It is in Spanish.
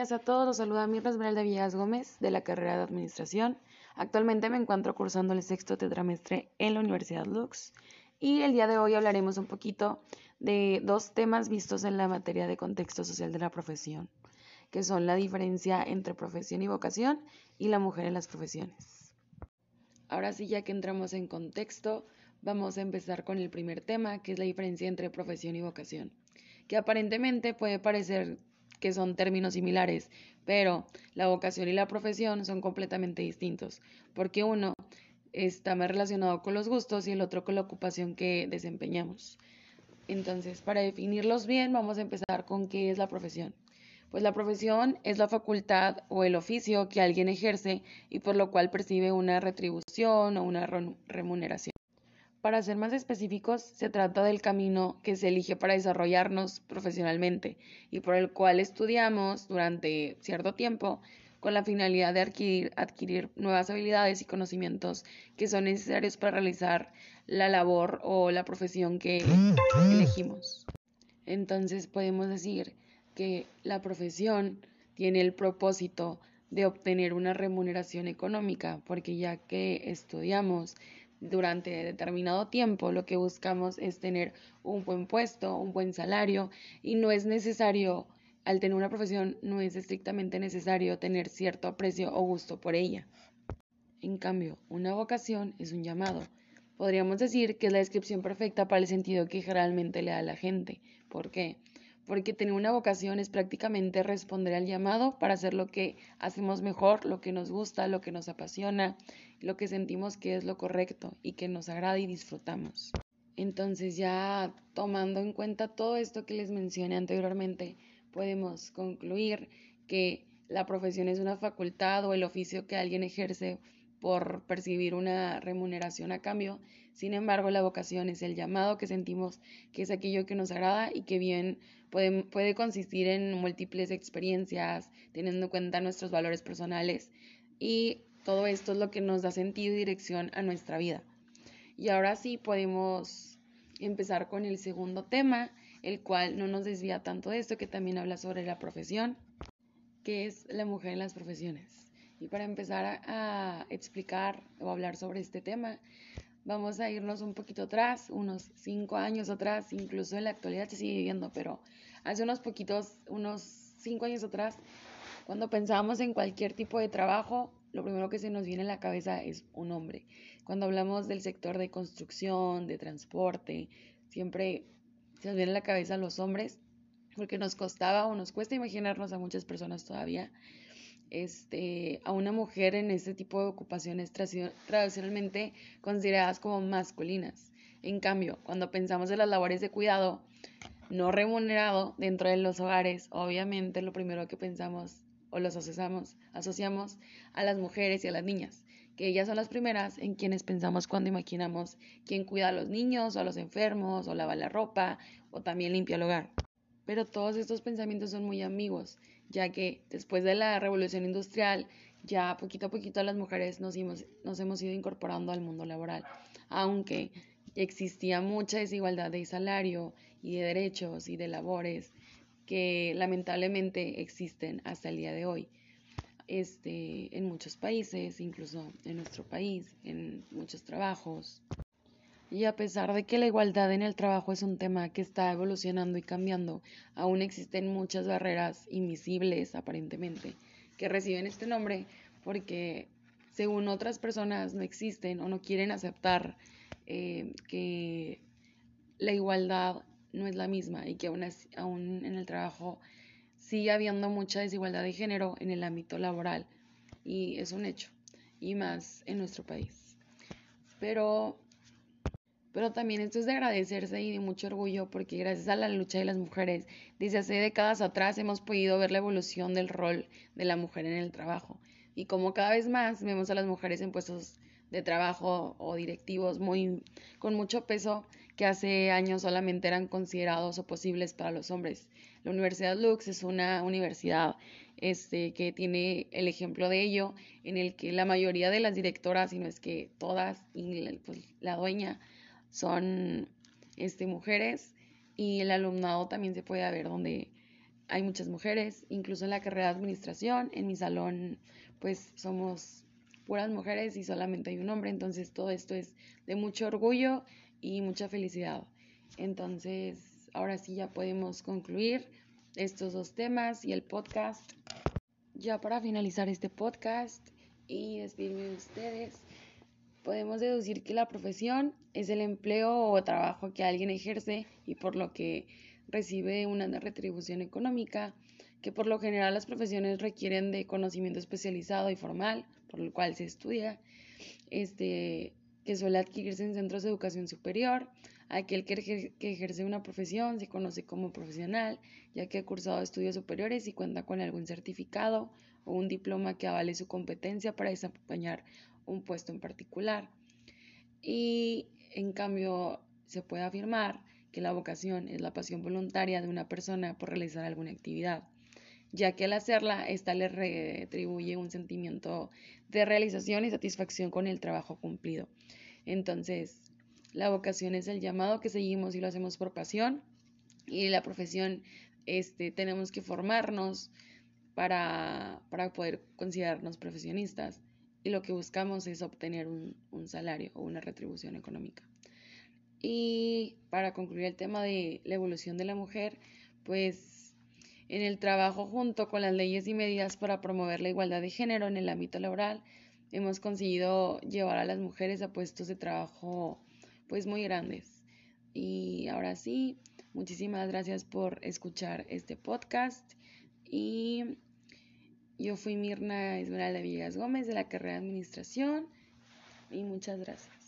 días a todos, los saluda Mirna Esmeralda Villegas Gómez de la carrera de Administración. Actualmente me encuentro cursando el sexto tetramestre en la Universidad Lux y el día de hoy hablaremos un poquito de dos temas vistos en la materia de contexto social de la profesión, que son la diferencia entre profesión y vocación y la mujer en las profesiones. Ahora sí, ya que entramos en contexto, vamos a empezar con el primer tema, que es la diferencia entre profesión y vocación, que aparentemente puede parecer que son términos similares, pero la vocación y la profesión son completamente distintos, porque uno está más relacionado con los gustos y el otro con la ocupación que desempeñamos. Entonces, para definirlos bien, vamos a empezar con qué es la profesión. Pues la profesión es la facultad o el oficio que alguien ejerce y por lo cual percibe una retribución o una remuneración. Para ser más específicos, se trata del camino que se elige para desarrollarnos profesionalmente y por el cual estudiamos durante cierto tiempo con la finalidad de adquirir, nuevas habilidades y conocimientos que son necesarios para realizar la labor o la profesión que elegimos. Entonces podemos decir que la profesión tiene el propósito de obtener una remuneración económica, porque ya que estudiamos durante determinado tiempo, lo que buscamos es tener un buen puesto, un buen salario y no es necesario, al tener una profesión, no es estrictamente necesario tener cierto aprecio o gusto por ella. En cambio, una vocación es un llamado. Podríamos decir que es la descripción perfecta para el sentido que generalmente le da la gente. ¿Por qué? Porque tener una vocación es prácticamente responder al llamado para hacer lo que hacemos mejor, lo que nos gusta, lo que nos apasiona lo que sentimos que es lo correcto y que nos agrada y disfrutamos. Entonces ya tomando en cuenta todo esto que les mencioné anteriormente, podemos concluir que la profesión es una facultad o el oficio que alguien ejerce por percibir una remuneración a cambio. Sin embargo, la vocación es el llamado que sentimos que es aquello que nos agrada y que bien puede, puede consistir en múltiples experiencias, teniendo en cuenta nuestros valores personales y todo esto es lo que nos da sentido y dirección a nuestra vida. Y ahora sí podemos empezar con el segundo tema, el cual no nos desvía tanto de esto, que también habla sobre la profesión, que es la mujer en las profesiones. Y para empezar a, explicar o hablar sobre este tema, vamos a irnos un poquito atrás, unos cinco años atrás, incluso en la actualidad se sigue viviendo, pero hace unos poquitos, unos cinco años atrás, cuando pensábamos en cualquier tipo de trabajo, lo primero que se nos viene a la cabeza es un hombre. Cuando hablamos del sector de construcción, de transporte, siempre se nos viene a la cabeza los hombres, porque nos costaba o nos cuesta imaginarnos a muchas personas todavía este, a una mujer en este tipo de ocupaciones tradicionalmente consideradas como masculinas. En cambio, cuando pensamos en las labores de cuidado no remunerado dentro de los hogares, obviamente lo primero que pensamos o los asociamos, asociamos a las mujeres y a las niñas, que ellas son las primeras en quienes pensamos cuando imaginamos quién cuida a los niños o a los enfermos o lava la ropa o también limpia el hogar. Pero todos estos pensamientos son muy amigos, ya que después de la revolución industrial ya poquito a poquito las mujeres nos, nos hemos ido incorporando al mundo laboral, aunque existía mucha desigualdad de salario y de derechos y de labores que lamentablemente existen hasta el día de hoy. Este, en muchos países, incluso en nuestro país, en muchos trabajos. Y a pesar de que la igualdad en el trabajo es un tema que está evolucionando y cambiando, aún existen muchas barreras invisibles, aparentemente, que reciben este nombre porque según otras personas no existen o no quieren aceptar eh, que la igualdad no es la misma y que aún, aún en el trabajo sigue habiendo mucha desigualdad de género en el ámbito laboral y es un hecho y más en nuestro país. Pero, pero también esto es de agradecerse y de mucho orgullo porque gracias a la lucha de las mujeres desde hace décadas atrás hemos podido ver la evolución del rol de la mujer en el trabajo y como cada vez más vemos a las mujeres en puestos de trabajo o directivos muy con mucho peso que hace años solamente eran considerados o posibles para los hombres. La Universidad Lux es una universidad este, que tiene el ejemplo de ello, en el que la mayoría de las directoras, si no es que todas, y pues, la dueña, son este, mujeres, y el alumnado también se puede ver donde hay muchas mujeres, incluso en la carrera de administración, en mi salón pues somos puras mujeres y solamente hay un hombre, entonces todo esto es de mucho orgullo y mucha felicidad. Entonces, ahora sí ya podemos concluir estos dos temas y el podcast. Ya para finalizar este podcast y despedirme de ustedes, podemos deducir que la profesión es el empleo o trabajo que alguien ejerce y por lo que recibe una retribución económica, que por lo general las profesiones requieren de conocimiento especializado y formal, por lo cual se estudia, este, que suele adquirirse en centros de educación superior. Aquel que, ejerce una profesión se conoce como profesional, ya que ha cursado estudios superiores y cuenta con algún certificado o un diploma que avale su competencia para desempeñar un puesto en particular. Y en cambio, se puede afirmar que la vocación es la pasión voluntaria de una persona por realizar alguna actividad, ya que al hacerla, ésta le retribuye un sentimiento de realización y satisfacción con el trabajo cumplido. Entonces, la vocación es el llamado que seguimos y lo hacemos por pasión, y la profesión este, tenemos que formarnos para, para poder considerarnos profesionistas y lo que buscamos es obtener un, un salario o una retribución económica. Y para concluir el tema de la evolución de la mujer, pues en el trabajo junto con las leyes y medidas para promover la igualdad de género en el ámbito laboral, hemos conseguido llevar a las mujeres a puestos de trabajo pues muy grandes. Y ahora sí, muchísimas gracias por escuchar este podcast y yo fui Mirna Esmeralda Villegas Gómez de la carrera de Administración y muchas gracias.